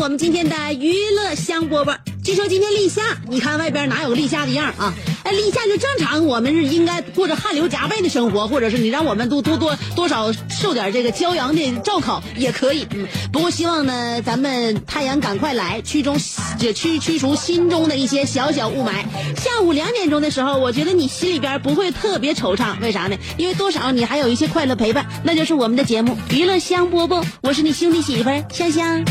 我们今天的娱乐香饽饽。据说今天立夏，你看外边哪有个立夏的样啊？哎，立夏就正常，我们是应该过着汗流浃背的生活，或者是你让我们多多多多少受点这个骄阳的照烤也可以。不过希望呢，咱们太阳赶快来，驱中这驱驱除心中的一些小小雾霾。下午两点钟的时候，我觉得你心里边不会特别惆怅，为啥呢？因为多少你还有一些快乐陪伴，那就是我们的节目《娱乐香饽饽》，我是你兄弟媳妇香香。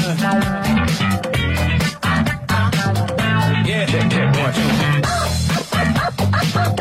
Oh,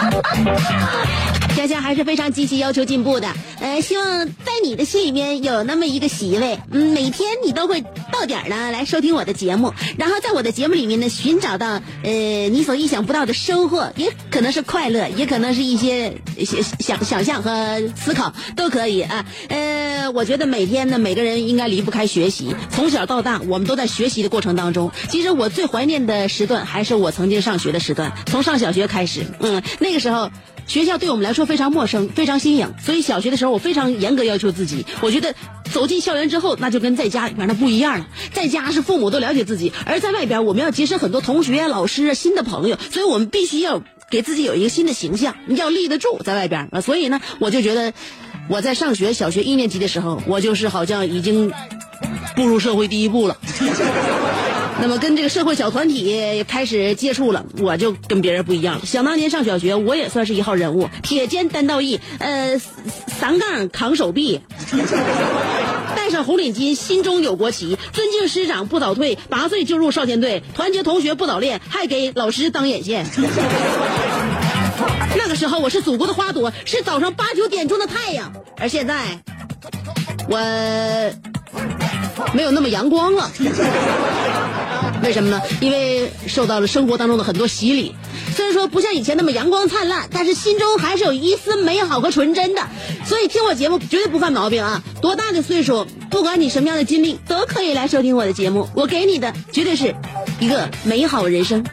my God. 佳佳还是非常积极要求进步的，呃，希望在你的心里面有那么一个席位，每天你都会到点儿呢来收听我的节目，然后在我的节目里面呢寻找到呃你所意想不到的收获，也可能是快乐，也可能是一些想想想象和思考都可以啊。呃，我觉得每天呢每个人应该离不开学习，从小到大我们都在学习的过程当中。其实我最怀念的时段还是我曾经上学的时段，从上小学开始，嗯，那个时候。学校对我们来说非常陌生，非常新颖，所以小学的时候我非常严格要求自己。我觉得走进校园之后，那就跟在家里面那不一样了。在家是父母都了解自己，而在外边我们要结识很多同学、老师、新的朋友，所以我们必须要给自己有一个新的形象，要立得住在外边啊。所以呢，我就觉得我在上学小学一年级的时候，我就是好像已经步入社会第一步了。那么跟这个社会小团体开始接触了，我就跟别人不一样了。想当年上小学，我也算是一号人物，铁肩担道义，呃，三杠扛手臂，戴上红领巾，心中有国旗，尊敬师长不早退，八岁就入少先队，团结同学不早恋，还给老师当眼线。那个时候我是祖国的花朵，是早上八九点钟的太阳，而现在我没有那么阳光了。为什么呢？因为受到了生活当中的很多洗礼，虽然说不像以前那么阳光灿烂，但是心中还是有一丝美好和纯真的。所以听我节目绝对不犯毛病啊！多大的岁数，不管你什么样的经历，都可以来收听我的节目。我给你的绝对是一个美好人生。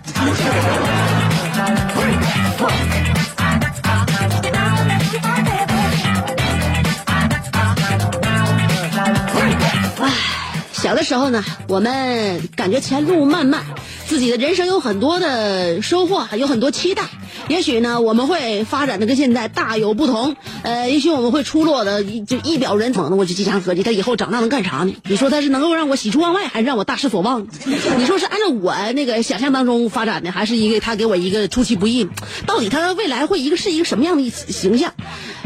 小的时候呢，我们感觉前路漫漫，自己的人生有很多的收获，有很多期待。也许呢，我们会发展的跟现在大有不同。呃，也许我们会出落的就一表人才。我就经常合计，他以后长大能干啥呢？你说他是能够让我喜出望外，还是让我大失所望？你说是按照我那个想象当中发展的，还是一个他给我一个出其不意？到底他未来会一个是一个什么样的形象？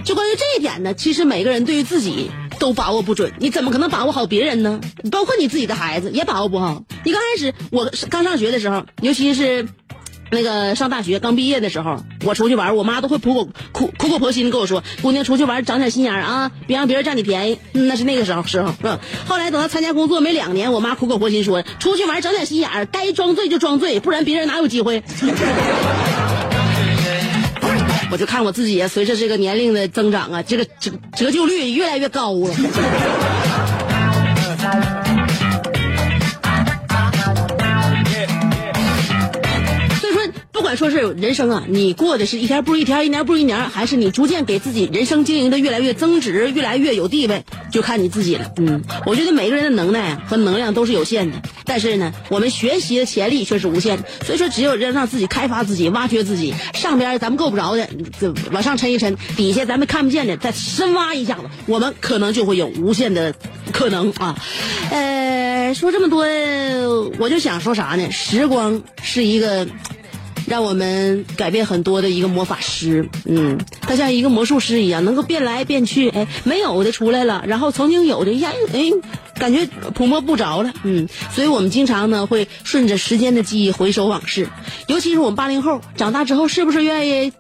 就关于这一点呢，其实每个人对于自己都把握不准，你怎么可能把握好别人呢？包括你自己的孩子也把握不好。你刚开始我刚上学的时候，尤其是那个上大学刚毕业的时候，我出去玩，我妈都会苦口苦苦口婆心跟我说：“姑娘出去玩长点心眼啊，别让别人占你便宜。”那是那个时候时候，嗯。后来等到参加工作没两年，我妈苦口婆心说：“出去玩长点心眼，该装醉就装醉，不然别人哪有机会。”我就看我自己啊，随着这个年龄的增长啊，这个折折旧率越来越高了。不管说是人生啊，你过的是一天不如一天，一年不如一年，还是你逐渐给自己人生经营的越来越增值，越来越有地位，就看你自己了。嗯，我觉得每个人的能耐啊和能量都是有限的，但是呢，我们学习的潜力却是无限的。所以说，只有让让自己开发自己、挖掘自己，上边咱们够不着的，就往上抻一抻；底下咱们看不见的，再深挖一下子，我们可能就会有无限的可能啊。呃，说这么多，我就想说啥呢？时光是一个。让我们改变很多的一个魔法师，嗯，他像一个魔术师一样，能够变来变去，哎，没有的出来了，然后曾经有的，呀，哎，感觉捕摸不着了，嗯，所以我们经常呢会顺着时间的记忆回首往事，尤其是我们八零后长大之后，是不是愿意？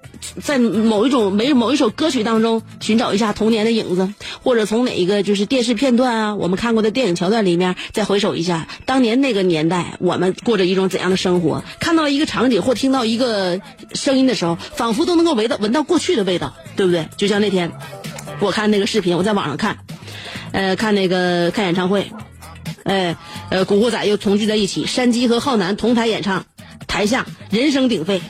在某一种每某一首歌曲当中寻找一下童年的影子，或者从哪一个就是电视片段啊，我们看过的电影桥段里面再回首一下当年那个年代，我们过着一种怎样的生活？看到一个场景或听到一个声音的时候，仿佛都能够闻到闻到过去的味道，对不对？就像那天我看那个视频，我在网上看，呃，看那个看演唱会，哎，呃，古惑仔又重聚在一起，山鸡和浩南同台演唱。台下人声鼎沸，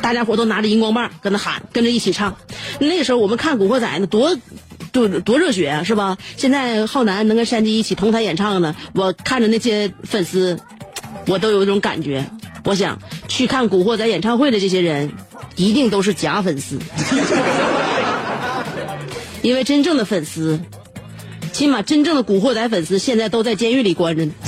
大家伙都拿着荧光棒跟那喊，跟着一起唱。那时候我们看《古惑仔》呢，多多多热血啊，是吧？现在浩南能跟山鸡一起同台演唱呢，我看着那些粉丝，我都有一种感觉。我想去看《古惑仔》演唱会的这些人，一定都是假粉丝，因为真正的粉丝，起码真正的《古惑仔》粉丝现在都在监狱里关着呢。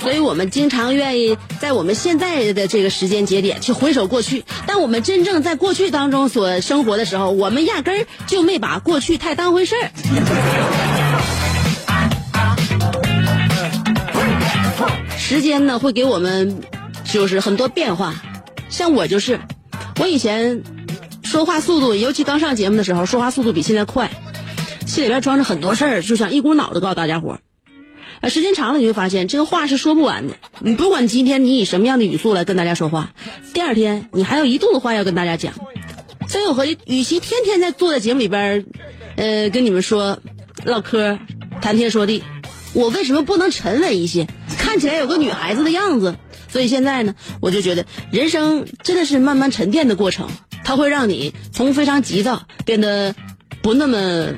所以我们经常愿意在我们现在的这个时间节点去回首过去，但我们真正在过去当中所生活的时候，我们压根儿就没把过去太当回事儿。时间呢，会给我们就是很多变化，像我就是，我以前。说话速度，尤其刚上节目的时候，说话速度比现在快，心里边装着很多事儿，就想一股脑的告诉大家伙儿。时间长了你会发现，这个话是说不完的。你不管今天你以什么样的语速来跟大家说话，第二天你还有一肚子话要跟大家讲。所以我和与其天天在坐在节目里边，呃，跟你们说唠嗑、谈天说地，我为什么不能沉稳一些，看起来有个女孩子的样子？所以现在呢，我就觉得人生真的是慢慢沉淀的过程。它会让你从非常急躁变得不那么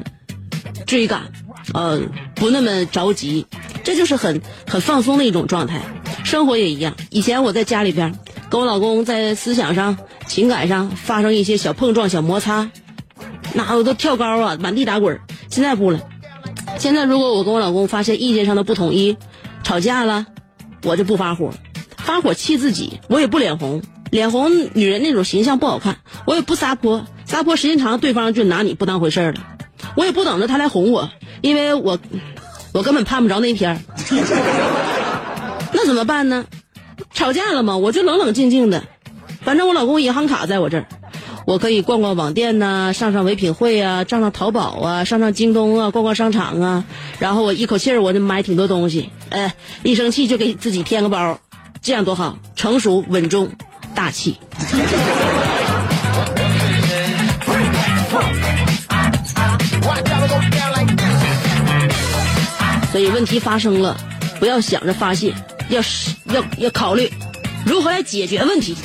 追赶，呃，不那么着急，这就是很很放松的一种状态。生活也一样，以前我在家里边跟我老公在思想上、情感上发生一些小碰撞、小摩擦，那我都跳高啊，满地打滚。现在不了，现在如果我跟我老公发现意见上的不统一，吵架了，我就不发火，发火气自己，我也不脸红。脸红女人那种形象不好看，我也不撒泼，撒泼时间长，对方就拿你不当回事儿了。我也不等着他来哄我，因为我我根本盼不着那一天儿 那怎么办呢？吵架了吗？我就冷冷静静的，反正我老公银行卡在我这儿，我可以逛逛网店呐，上上唯品会啊，上上淘宝啊，上上京东啊，逛逛商场啊，然后我一口气儿我就买挺多东西，哎，一生气就给自己添个包，这样多好，成熟稳重。大气，所以问题发生了，不要想着发泄，要是要要考虑如何来解决问题。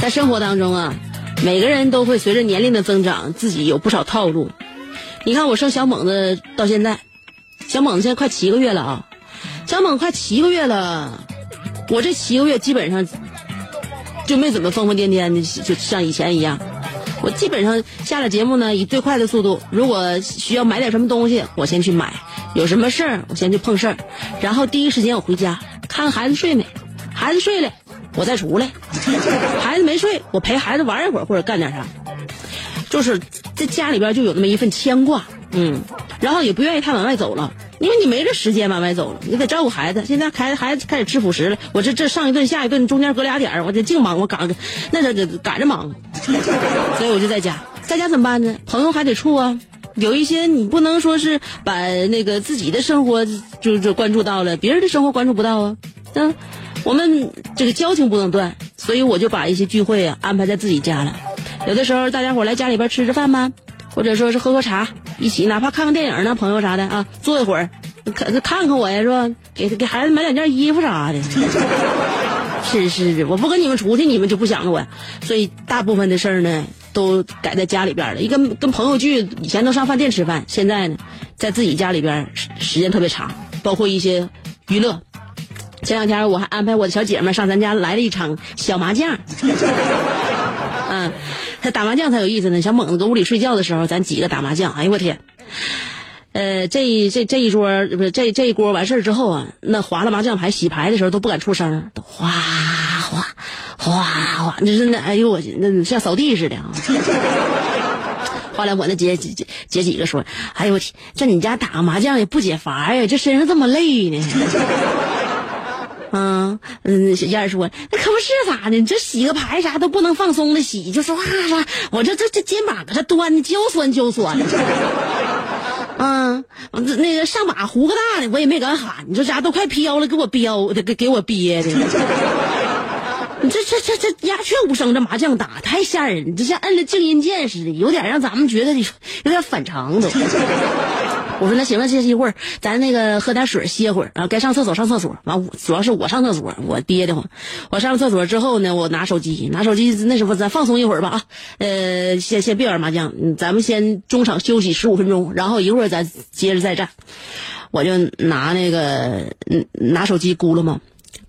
在生活当中啊，每个人都会随着年龄的增长，自己有不少套路。你看我生小猛子到现在，小猛子现在快七个月了啊。小猛快七个月了，我这七个月基本上就没怎么疯疯癫癫的，就像以前一样。我基本上下了节目呢，以最快的速度，如果需要买点什么东西，我先去买；有什么事儿，我先去碰事儿，然后第一时间我回家看看孩子睡没，孩子睡了，我再出来；孩子没睡，我陪孩子玩一会儿或者干点啥，就是在家里边就有那么一份牵挂，嗯，然后也不愿意太往外走了。因为你没这时间往外走了，你得照顾孩子。现在孩子孩子开始吃辅食了，我这这上一顿下一顿中间隔俩点儿，我得净忙，我赶那这这赶着忙，所以我就在家，在家怎么办呢？朋友还得处啊，有一些你不能说是把那个自己的生活就就关注到了，别人的生活关注不到啊。嗯，我们这个交情不能断，所以我就把一些聚会啊安排在自己家了。有的时候大家伙来家里边吃吃饭吧。或者说是喝喝茶，一起哪怕看看电影呢，朋友啥的啊，坐一会儿，看看看我呀，是吧？给给孩子买两件衣服啥的。是是是，我不跟你们出去，你们就不想着我，所以大部分的事儿呢，都改在家里边了。一个跟朋友聚，以前都上饭店吃饭，现在呢，在自己家里边时时间特别长，包括一些娱乐。前两天我还安排我的小姐妹上咱家来了一场小麻将。他打麻将才有意思呢。小猛子搁屋里睡觉的时候，咱几个打麻将。哎呦我天！呃，这这这一桌不是这这一锅完事儿之后啊，那划了麻将牌、洗牌的时候都不敢出声，都哗哗哗哗，你说那哎呦我那像扫地似的啊。后来我那姐姐姐几个说，哎呦我天，这你家打麻将也不解乏呀，这身上这么累呢。嗯嗯，小燕儿说，那可不是咋的？你这洗个牌啥都不能放松的洗，就说哇哇，我这这这肩膀搁这端的焦酸焦酸的。嗯，那个上马胡个大的，我也没敢喊。你说家都快飘了，给我飙的，给给我憋的。你这这这这鸦雀无声，这麻将打太吓人，你这像摁了静音键似的，有点让咱们觉得有点反常都。我说那行了，歇一会儿，咱那个喝点水歇会儿啊，该上厕所上厕所。完，主要是我上厕所，我憋得慌。我上厕所之后呢，我拿手机，拿手机那什么咱放松一会儿吧啊，呃，先先别玩麻将，咱们先中场休息十五分钟，然后一会儿咱接着再战。我就拿那个拿手机咕噜嘛，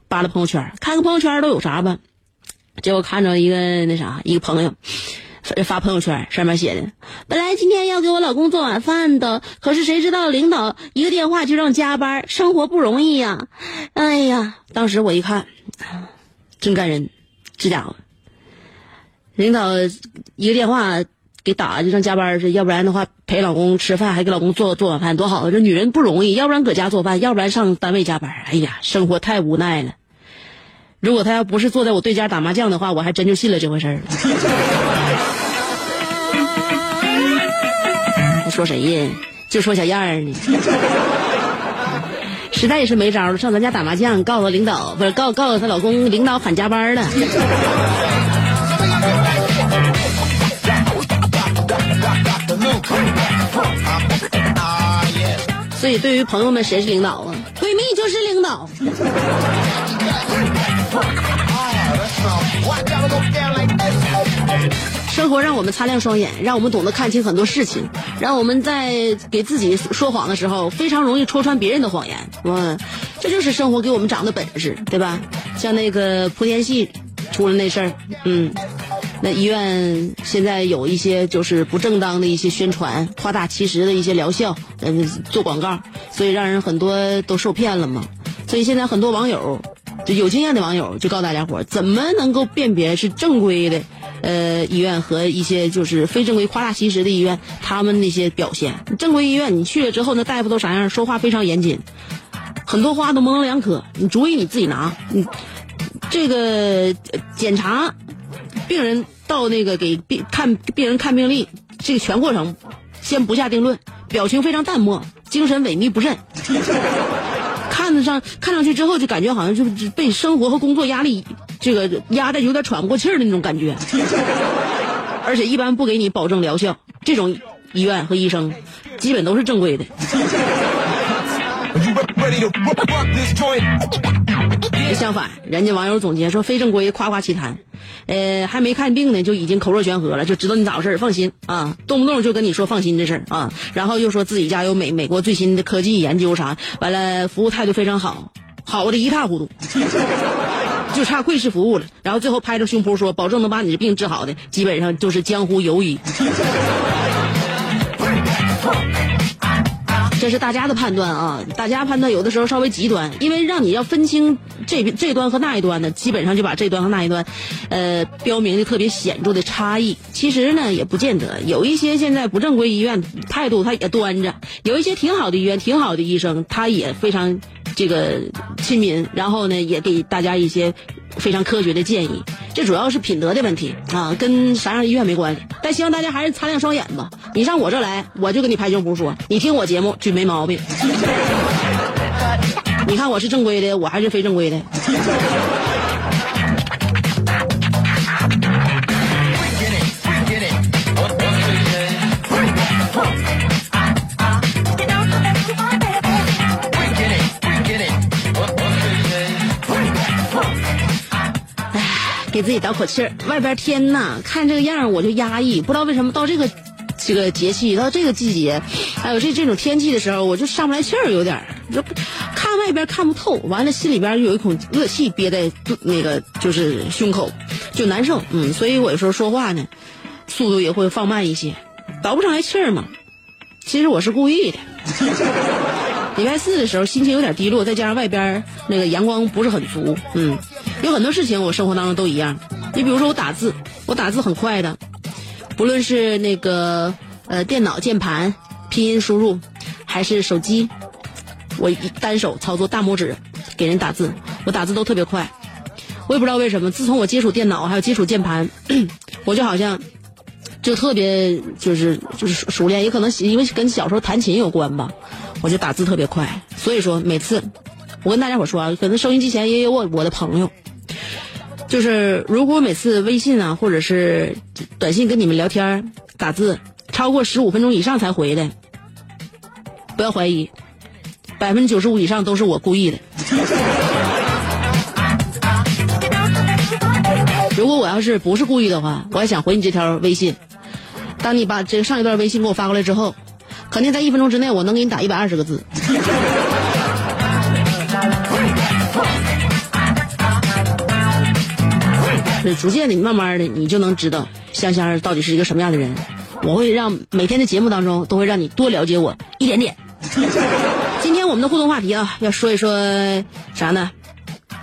扒拉朋友圈，看看朋友圈都有啥吧。结果看着一个那啥，一个朋友。发朋友圈上面写的，本来今天要给我老公做晚饭的，可是谁知道领导一个电话就让加班，生活不容易呀！哎呀，当时我一看，真感人，这家伙，领导一个电话给打就让加班去，要不然的话陪老公吃饭还给老公做做晚饭多好，这女人不容易，要不然搁家做饭，要不然上单位加班，哎呀，生活太无奈了。如果他要不是坐在我对家打麻将的话，我还真就信了这回事儿。说谁呀？就说小燕儿呢。实在也是没招了，上咱家打麻将，告诉领导不是告告诉她老公，领导喊加班了。所以，对于朋友们，谁是领导啊？闺蜜就是领导。生活让我们擦亮双眼，让我们懂得看清很多事情，让我们在给自己说谎的时候，非常容易戳穿别人的谎言。哇，这就是生活给我们长的本事，对吧？像那个莆田系出了那事儿，嗯，那医院现在有一些就是不正当的一些宣传，夸大其词的一些疗效，嗯，做广告，所以让人很多都受骗了嘛。所以现在很多网友，就有经验的网友就告诉大家伙，怎么能够辨别是正规的？呃，医院和一些就是非正规、夸大其词的医院，他们那些表现。正规医院你去了之后，那大夫都啥样？说话非常严谨，很多话都模棱两可。你主意你自己拿。你这个检查病人到那个给病看病人看病历，这个全过程先不下定论，表情非常淡漠，精神萎靡不振。看上看上去之后，就感觉好像就是被生活和工作压力这个压的有点喘不过气儿的那种感觉，而且一般不给你保证疗效。这种医院和医生基本都是正规的。相反，人家网友总结说非正规夸夸其谈，呃，还没看病呢就已经口若悬河了，就知道你咋回事放心啊，动不动就跟你说放心这事儿啊，然后又说自己家有美美国最新的科技研究啥，完了服务态度非常好，好的一塌糊涂，就差贵式服务了，然后最后拍着胸脯说保证能把你的病治好的，基本上就是江湖游医。这是大家的判断啊，大家判断有的时候稍微极端，因为让你要分清这这端和那一端呢，基本上就把这端和那一端，呃，标明的特别显著的差异。其实呢，也不见得，有一些现在不正规医院态度他也端着，有一些挺好的医院、挺好的医生，他也非常这个亲民，然后呢，也给大家一些。非常科学的建议，这主要是品德的问题啊，跟啥样医院没关系。但希望大家还是擦亮双眼吧。你上我这来，我就给你拍胸脯说，你听我节目准没毛病。你看我是正规的，我还是非正规的。给自己倒口气儿。外边天呐，看这个样儿我就压抑，不知道为什么到这个这个节气，到这个季节，还有这这种天气的时候，我就上不来气儿，有点儿就看外边看不透，完了心里边有一口恶气憋在那个就是胸口，就难受。嗯，所以我有时候说话呢，速度也会放慢一些，倒不上来气儿嘛。其实我是故意的。礼拜四的时候心情有点低落，再加上外边那个阳光不是很足，嗯，有很多事情我生活当中都一样。你比如说我打字，我打字很快的，不论是那个呃电脑键盘拼音输入，还是手机，我一单手操作大拇指给人打字，我打字都特别快。我也不知道为什么，自从我接触电脑还有接触键盘，我就好像就特别就是就是熟练，也可能因为跟小时候弹琴有关吧。我就打字特别快，所以说每次我跟大家伙说啊，可能收音机前也有我我的朋友，就是如果每次微信啊或者是短信跟你们聊天打字超过十五分钟以上才回的，不要怀疑，百分之九十五以上都是我故意的。如果我要是不是故意的话，我还想回你这条微信。当你把这个上一段微信给我发过来之后。肯定在一分钟之内，我能给你打一百二十个字。是逐渐的，慢慢的，你就能知道香香到底是一个什么样的人。我会让每天的节目当中，都会让你多了解我一点点。今天我们的互动话题啊，要说一说啥呢？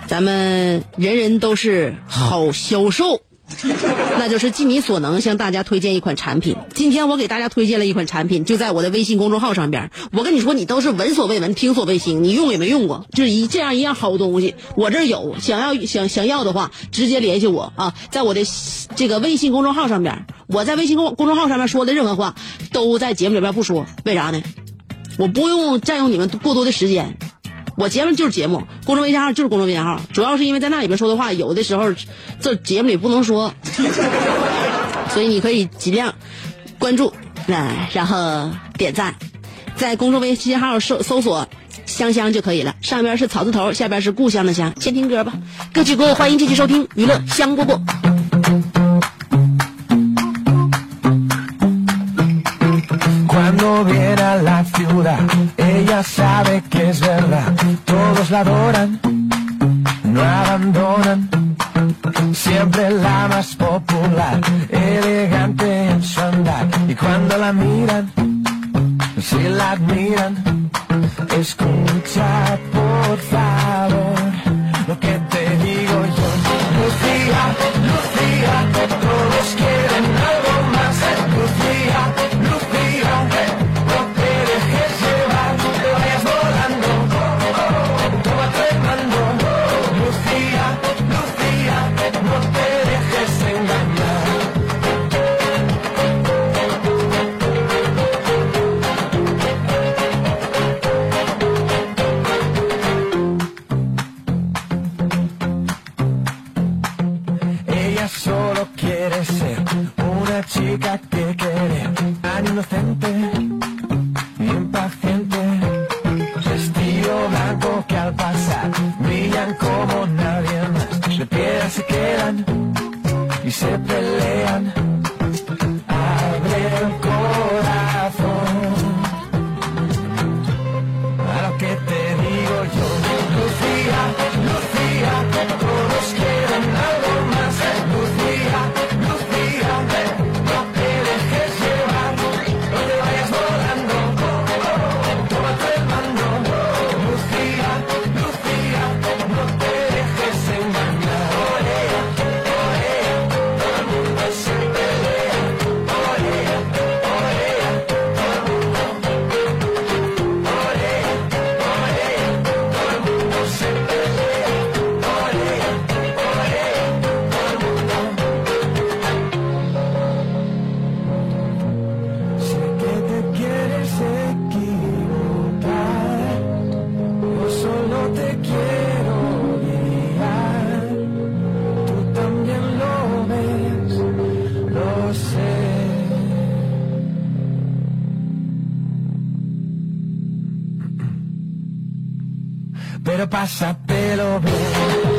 咱们人人都是好销售。那就是尽你所能向大家推荐一款产品。今天我给大家推荐了一款产品，就在我的微信公众号上边。我跟你说，你都是闻所未闻、听所未听，你用也没用过，就是一这样一样好东西。我这儿有，想要想想要的话，直接联系我啊，在我的这个微信公众号上边。我在微信公公众号上面说的任何话，都在节目里边不说，为啥呢？我不用占用你们过多的时间。我节目就是节目，公众微信号就是公众微信号，主要是因为在那里边说的话，有的时候这节目里不能说，所以你可以尽量关注，那然后点赞，在公众微信号搜搜索“香香”就可以了，上边是草字头，下边是故乡的乡。先听歌吧，歌曲过后欢迎继续收听娱乐香饽饽。La adoran, no abandonan, siempre la más popular, elegante en su andar, y cuando la miran, si la admiran, escucha かけけれ何の先手 pero pásatelo bien.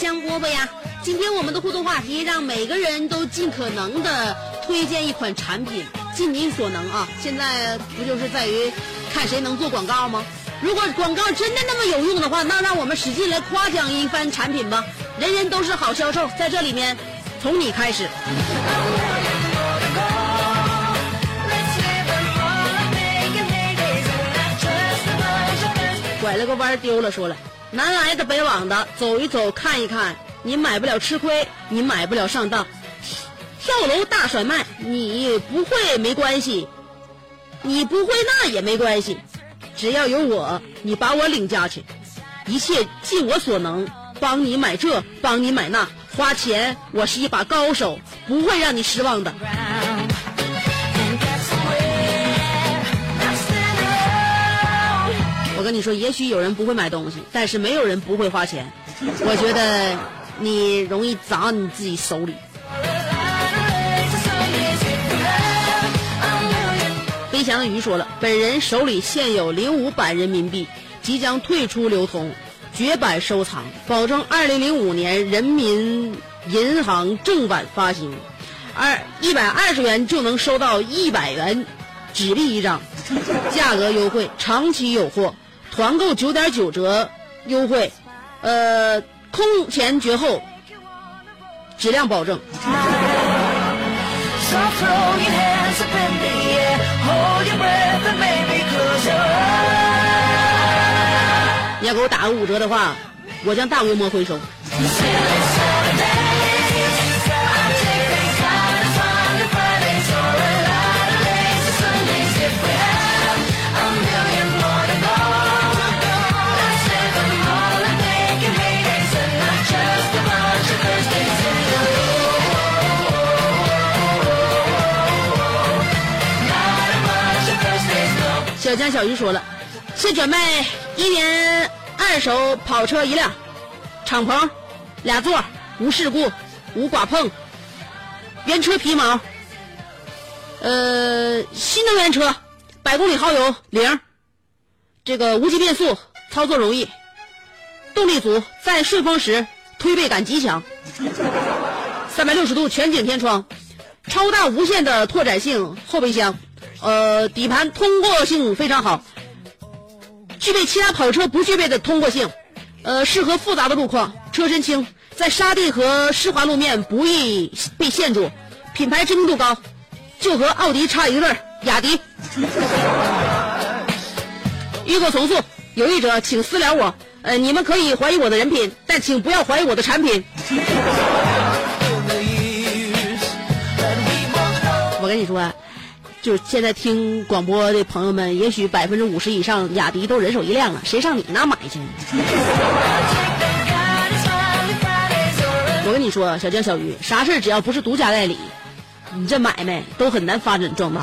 香饽饽呀。今天我们的互动话题，让每个人都尽可能的推荐一款产品，尽您所能啊。现在不就是在于看谁能做广告吗？如果广告真的那么有用的话，那让我们使劲来夸奖一番产品吧。人人都是好销售，在这里面，从你开始。拐了个弯儿丢了，说了，南来的北往的，走一走看一看，你买不了吃亏，你买不了上当，跳楼大甩卖，你不会没关系，你不会那也没关系，只要有我，你把我领家去，一切尽我所能，帮你买这，帮你买那，花钱我是一把高手，不会让你失望的。我跟你说，也许有人不会买东西，但是没有人不会花钱。我觉得你容易砸你自己手里。飞翔的鱼说了，本人手里现有零五版人民币，即将退出流通，绝版收藏，保证二零零五年人民银行正版发行，二一百二十元就能收到一百元纸币一张，价格优惠，长期有货，团购九点九折优惠，呃，空前绝后，质量保证。你要给我打个五折的话，我将大规模回收。小鱼说了，现准备一年二手跑车一辆，敞篷，俩座，无事故，无剐碰，原车皮毛，呃，新能源车，百公里耗油零，这个无级变速，操作容易，动力足，在顺风时推背感极强，三百六十度全景天窗，超大无线的拓展性后备箱，呃，底盘通过性非常好，具备其他跑车不具备的通过性，呃，适合复杂的路况，车身轻，在沙地和湿滑路面不易被陷住，品牌知名度高，就和奥迪差一个字儿雅迪。预购从速，有意者请私聊我。呃，你们可以怀疑我的人品，但请不要怀疑我的产品。我跟你说啊，就现在听广播的朋友们，也许百分之五十以上雅迪都人手一辆了，谁上你那买去？我跟你说，小江小鱼，啥事只要不是独家代理，你这买卖都很难发展壮大。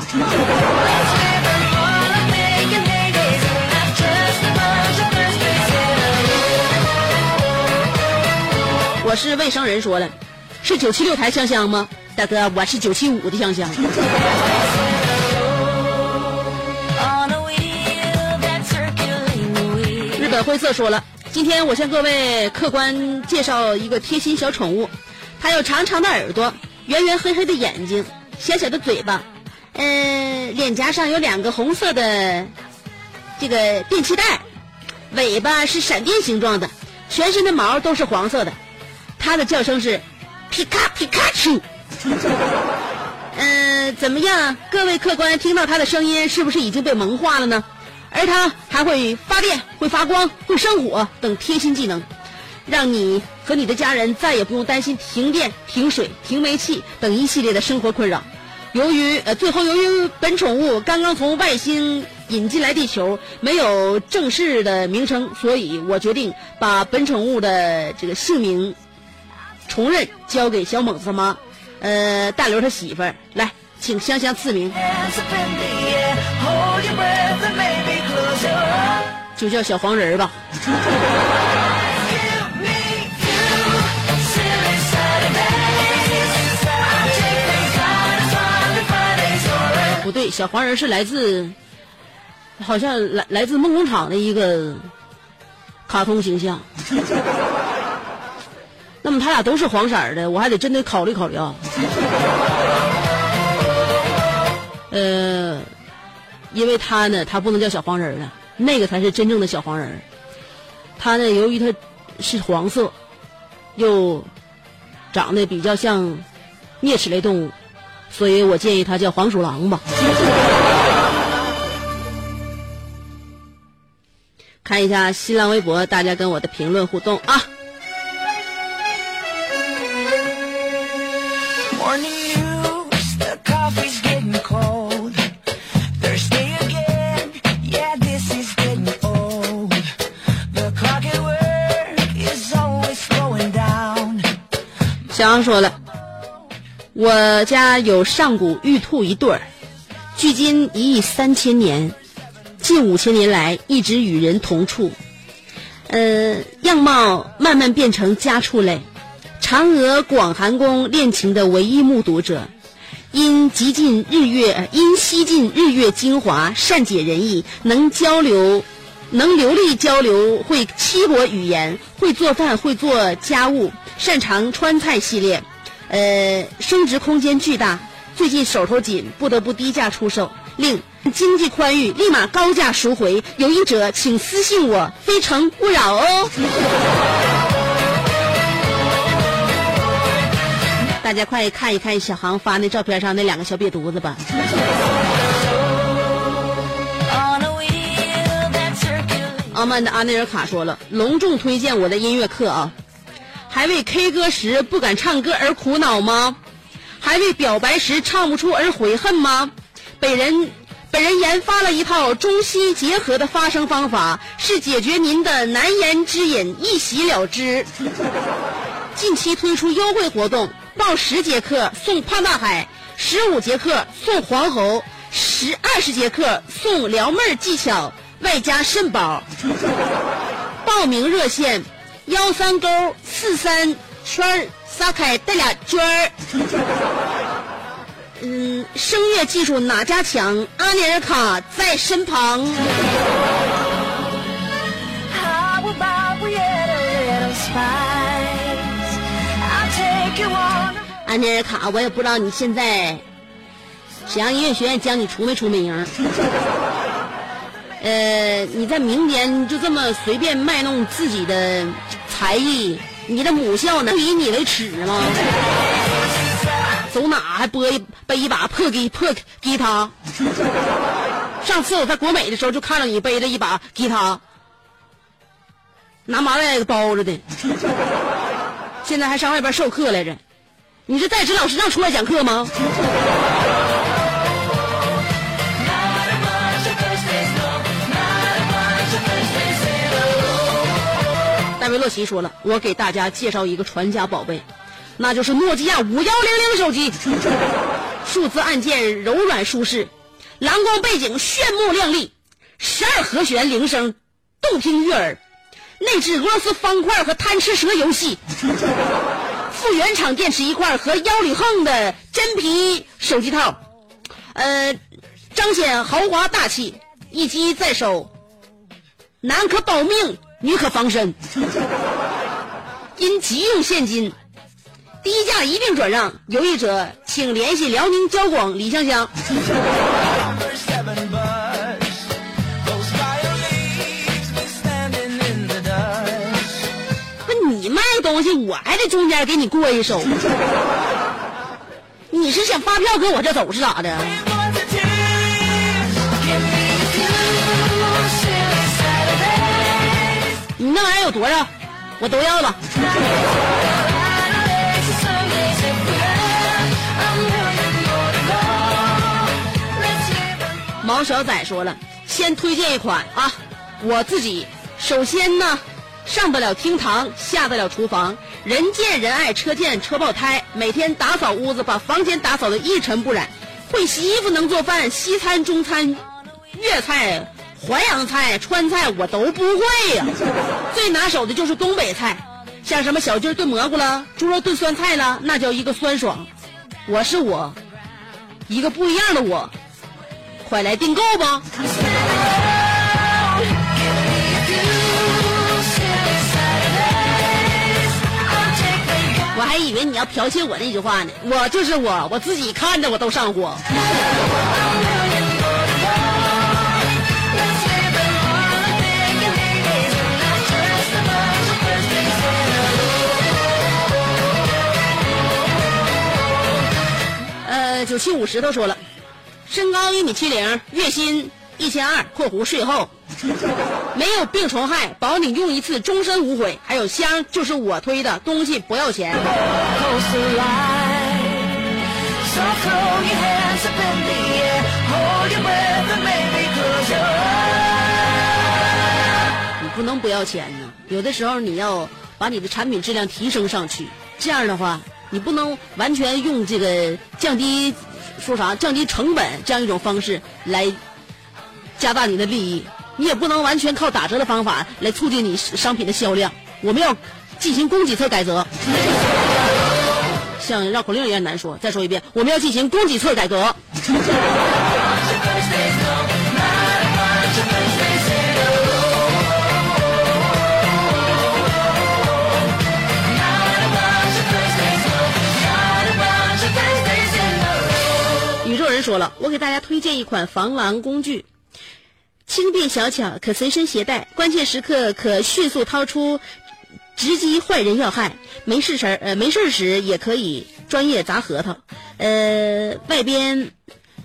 我是卫生人说了，是九七六台香香吗？大哥，我是九七五的香香。灰色说了，今天我向各位客官介绍一个贴心小宠物，它有长长的耳朵，圆圆黑黑的眼睛，小小的嘴巴，嗯、脸颊上有两个红色的这个电气带，尾巴是闪电形状的，全身的毛都是黄色的。它的叫声是皮卡皮卡丘。嗯、怎么样？各位客官听到它的声音，是不是已经被萌化了呢？而它还会发电、会发光、会生火等贴心技能，让你和你的家人再也不用担心停电、停水、停煤气等一系列的生活困扰。由于呃，最后由于本宠物刚刚从外星引进来地球，没有正式的名称，所以我决定把本宠物的这个姓名重任交给小猛子他妈，呃，大刘他媳妇儿来，请香香赐名，就叫小黄人吧。不对小黄人是来自好像来来自梦工厂的一个卡通形象。那么他俩都是黄色的我还得真得考虑考虑啊。呃因为他呢，他不能叫小黄人儿了，那个才是真正的小黄人儿。他呢，由于他是黄色，又长得比较像啮齿类动物，所以我建议他叫黄鼠狼吧。看一下新浪微博大家跟我的评论互动啊！小杨说了，我家有上古玉兔一对儿，距今一亿三千年，近五千年来一直与人同处，呃，样貌慢慢变成家畜类。嫦娥广寒宫恋情的唯一目睹者，因极尽日月，因吸尽日月精华，善解人意，能交流，能流利交流，会七国语言，会做饭，会做家务，擅长川菜系列，呃，升值空间巨大。最近手头紧，不得不低价出售，令经济宽裕，立马高价赎回。有意者请私信我，非诚勿扰哦。大家快看一看小航发那照片上那两个小瘪犊子吧。阿曼的阿内尔卡说了，隆重推荐我的音乐课啊！还为 K 歌时不敢唱歌而苦恼吗？还为表白时唱不出而悔恨吗？本人本人研发了一套中西结合的发声方法，是解决您的难言之隐，一洗了之。近期推出优惠活动，报十节课送胖大海，十五节课送黄喉，十二十节课送撩妹技巧，外加肾宝。报名热线：幺三勾四三圈撒开带俩圈儿。嗯，声乐技术哪家强？阿尼尔卡在身旁。How about we add a little spice? I'll take you on. 阿尼尔卡，我也不知道你现在沈阳音乐学院将你出没出名儿。呃，你在明年就这么随便卖弄自己的才艺，你的母校能以你为耻吗？走哪还背一背一把破吉破吉他？上次我在国美的时候就看到你背着一把吉他，拿麻袋包着的，现在还上外边授课来着。你是在职老师让出来讲课吗？维洛奇说了，我给大家介绍一个传家宝贝，那就是诺基亚五幺零零手机，数字按键柔软舒适，蓝光背景炫目亮丽，十二和弦铃声动听悦耳，内置俄罗斯方块和贪吃蛇游戏。副原厂电池一块和腰里横的真皮手机套，呃，彰显豪华大气，一机在手，男可保命，女可防身。因急用现金，低价一并转让，有意者请联系辽宁交广李香香。不你卖东西，我还得中间给你过一手。你是想发票搁我这走是咋的？你那玩意儿有多少？我都要了。毛小仔说了，先推荐一款啊，我自己首先呢，上得了厅堂，下得了厨房，人见人爱，车见车爆胎，每天打扫屋子，把房间打扫的一尘不染，会洗衣服，能做饭，西餐、中餐、粤菜、淮扬菜、川菜我都不会呀、最拿手的就是东北菜，像什么小鸡炖蘑菇了，猪肉炖酸菜了，那叫一个酸爽。我是我，一个不一样的我。快来订购吧！我还以为你要剽窃我那句话呢。我就是我，我自己看着我都上火。呃，九七五石头说了，身高一米七零，月薪一千二（括弧税后 ），没有病虫害，保你用一次终身无悔。还有香，就是我推的东西不要钱。你不能不要钱呢。有的时候你要把你的产品质量提升上去，这样的话，你不能完全用这个降低说啥降低成本这样一种方式来加大你的利益，你也不能完全靠打折的方法来促进你商品的销量。我们要进行供给侧改革。像绕口令一样难说，再说一遍，我们要进行供给侧改革。说了，我给大家推荐一款防狼工具，轻便小巧，可随身携带，关键时刻可迅速掏出，直击坏人要害。没事时呃没事时也可以专业砸核桃。呃，外边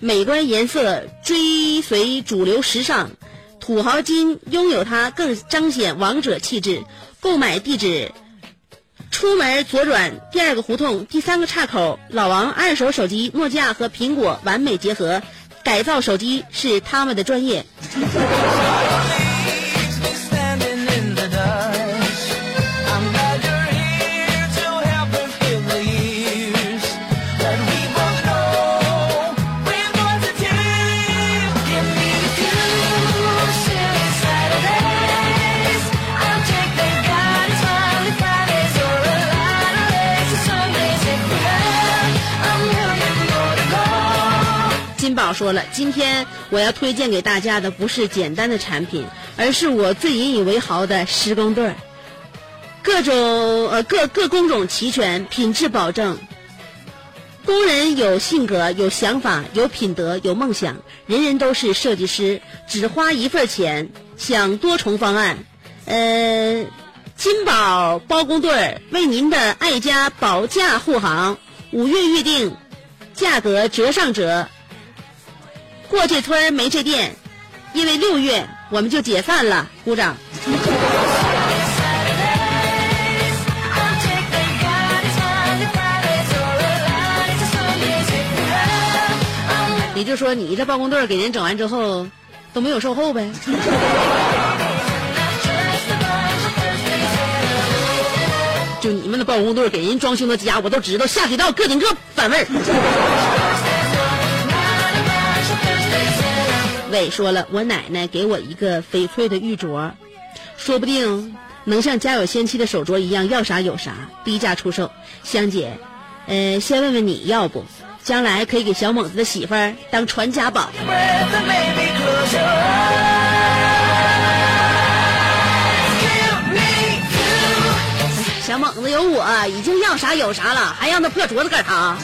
美观颜色追随主流时尚，土豪金拥有它更彰显王者气质。购买地址。出门左转第二个胡同第三个岔口，老王二手手机诺基亚和苹果完美结合，改造手机是他们的专业。说了，今天我要推荐给大家的不是简单的产品，而是我最引以为豪的施工队儿，各种呃各各工种齐全，品质保证。工人有性格、有想法、有品德、有梦想，人人都是设计师，只花一份钱，想多重方案。呃，金宝包工队儿为您的爱家保驾护航，五月预定，价格折上折。过这村没这店，因为六月我们就解散了。鼓掌。你就说你这包工队给人整完之后都没有售后呗？就你们的包工队给人装修的家，我都知道下水道各顶各反味儿。伟说了，我奶奶给我一个翡翠的玉镯，说不定能像家有仙妻的手镯一样，要啥有啥，低价出售。香姐，呃，先问问你要不？将来可以给小猛子的媳妇儿当传家宝。Breath and maybe close your eyes. Give me two. 小猛子有我，已经要啥有啥了，还让他破镯子干啥？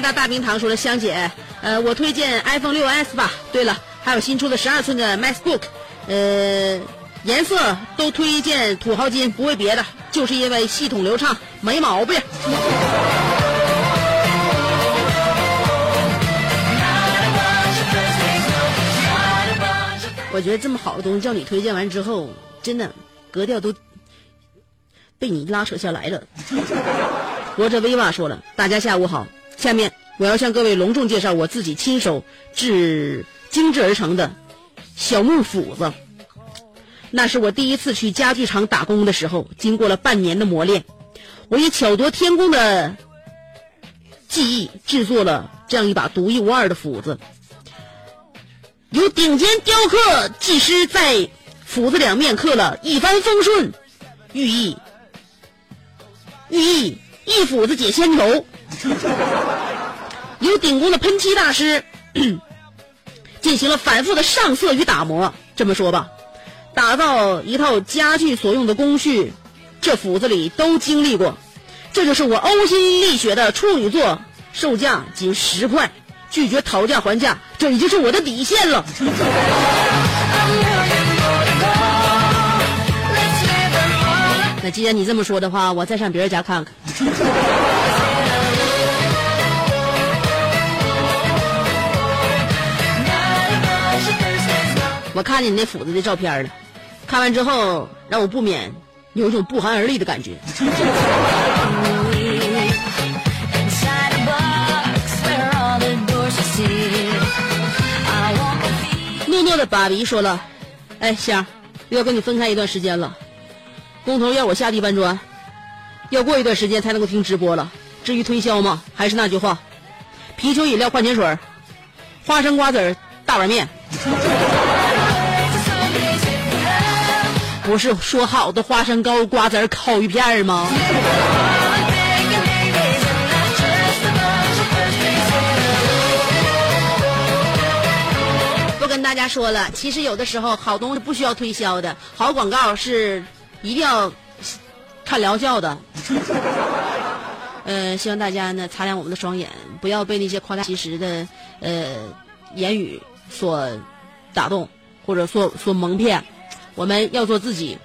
大大冰糖说了，香姐，呃，我推荐 iPhone 六 S 吧。对了，还有新出的十二寸的 MacBook，呃，颜色都推荐土豪金，不为别的，就是因为系统流畅，没毛病。我觉得这么好的东西叫你推荐完之后，真的格调都被你拉扯下来了。活着威瓦说了：“大家下午好，下面我要向各位隆重介绍我自己亲手制精制而成的小木斧子。那是我第一次去家具厂打工的时候，经过了半年的磨练，我以巧夺天工的技艺制作了这样一把独一无二的斧子。由顶尖雕刻技师在斧子两面刻了一帆风顺，寓意寓意一斧子解千愁。由顶工的喷漆大师进行了反复的上色与打磨。这么说吧，打造一套家具所用的工序，这斧子里都经历过。这就是我呕心沥血的处女作，售价仅十块，拒绝讨价还价，这已经是我的底线了。那既然你这么说的话，我再上别人家看看。我看见你那斧子的照片了，看完之后让我不免有一种不寒而栗的感觉。诺诺的爸比说了：“哎，香儿，要跟你分开一段时间了。工头要我下地搬砖，要过一段时间才能够听直播了。至于推销嘛，还是那句话，啤酒、饮料、矿泉水，花生瓜子、大碗面。不是说好的花生糕、瓜子、烤鱼片吗？不跟大家说了，其实有的时候好东西不需要推销的，好广告是一定要看疗效的。呃，希望大家呢擦亮我们的双眼，不要被那些夸大其词的呃言语所打动，或者所所蒙骗。我们要做自己，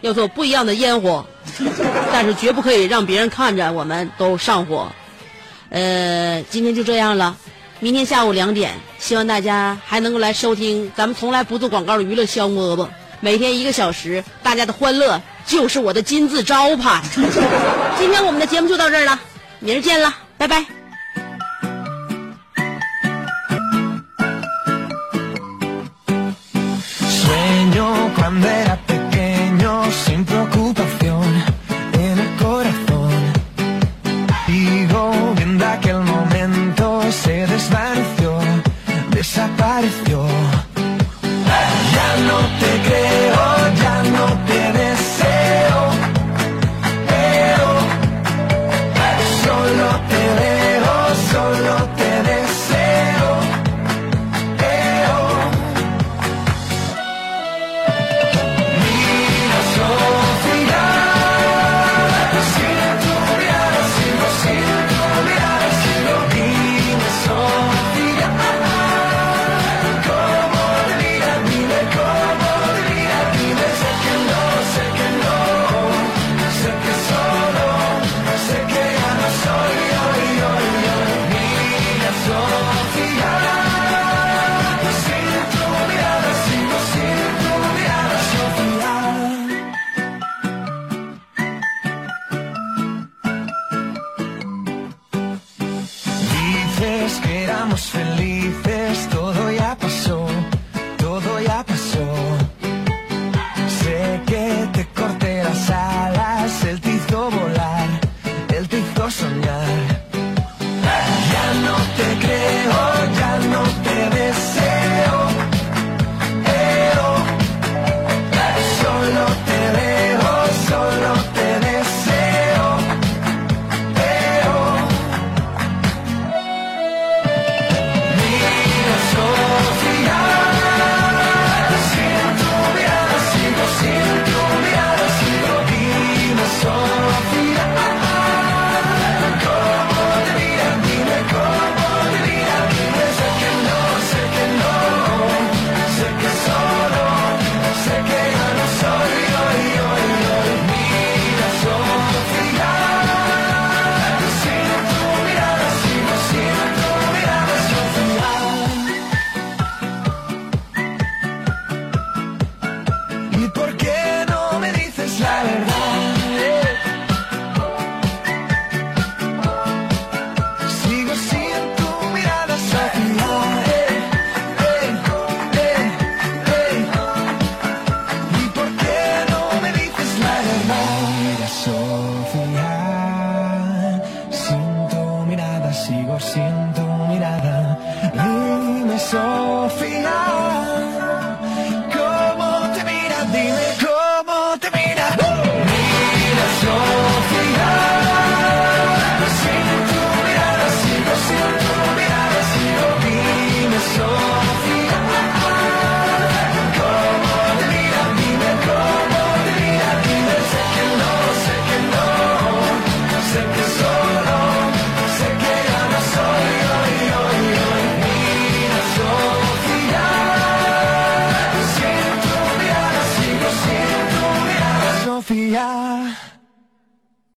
要做不一样的烟火，但是绝不可以让别人看着我们都上火。呃，今天就这样了，明天下午两点，希望大家还能够来收听咱们从来不做广告的娱乐香饽饽，每天一个小时，大家的欢乐就是我的金字招牌。今天我们的节目就到这儿了，明儿见了，拜拜。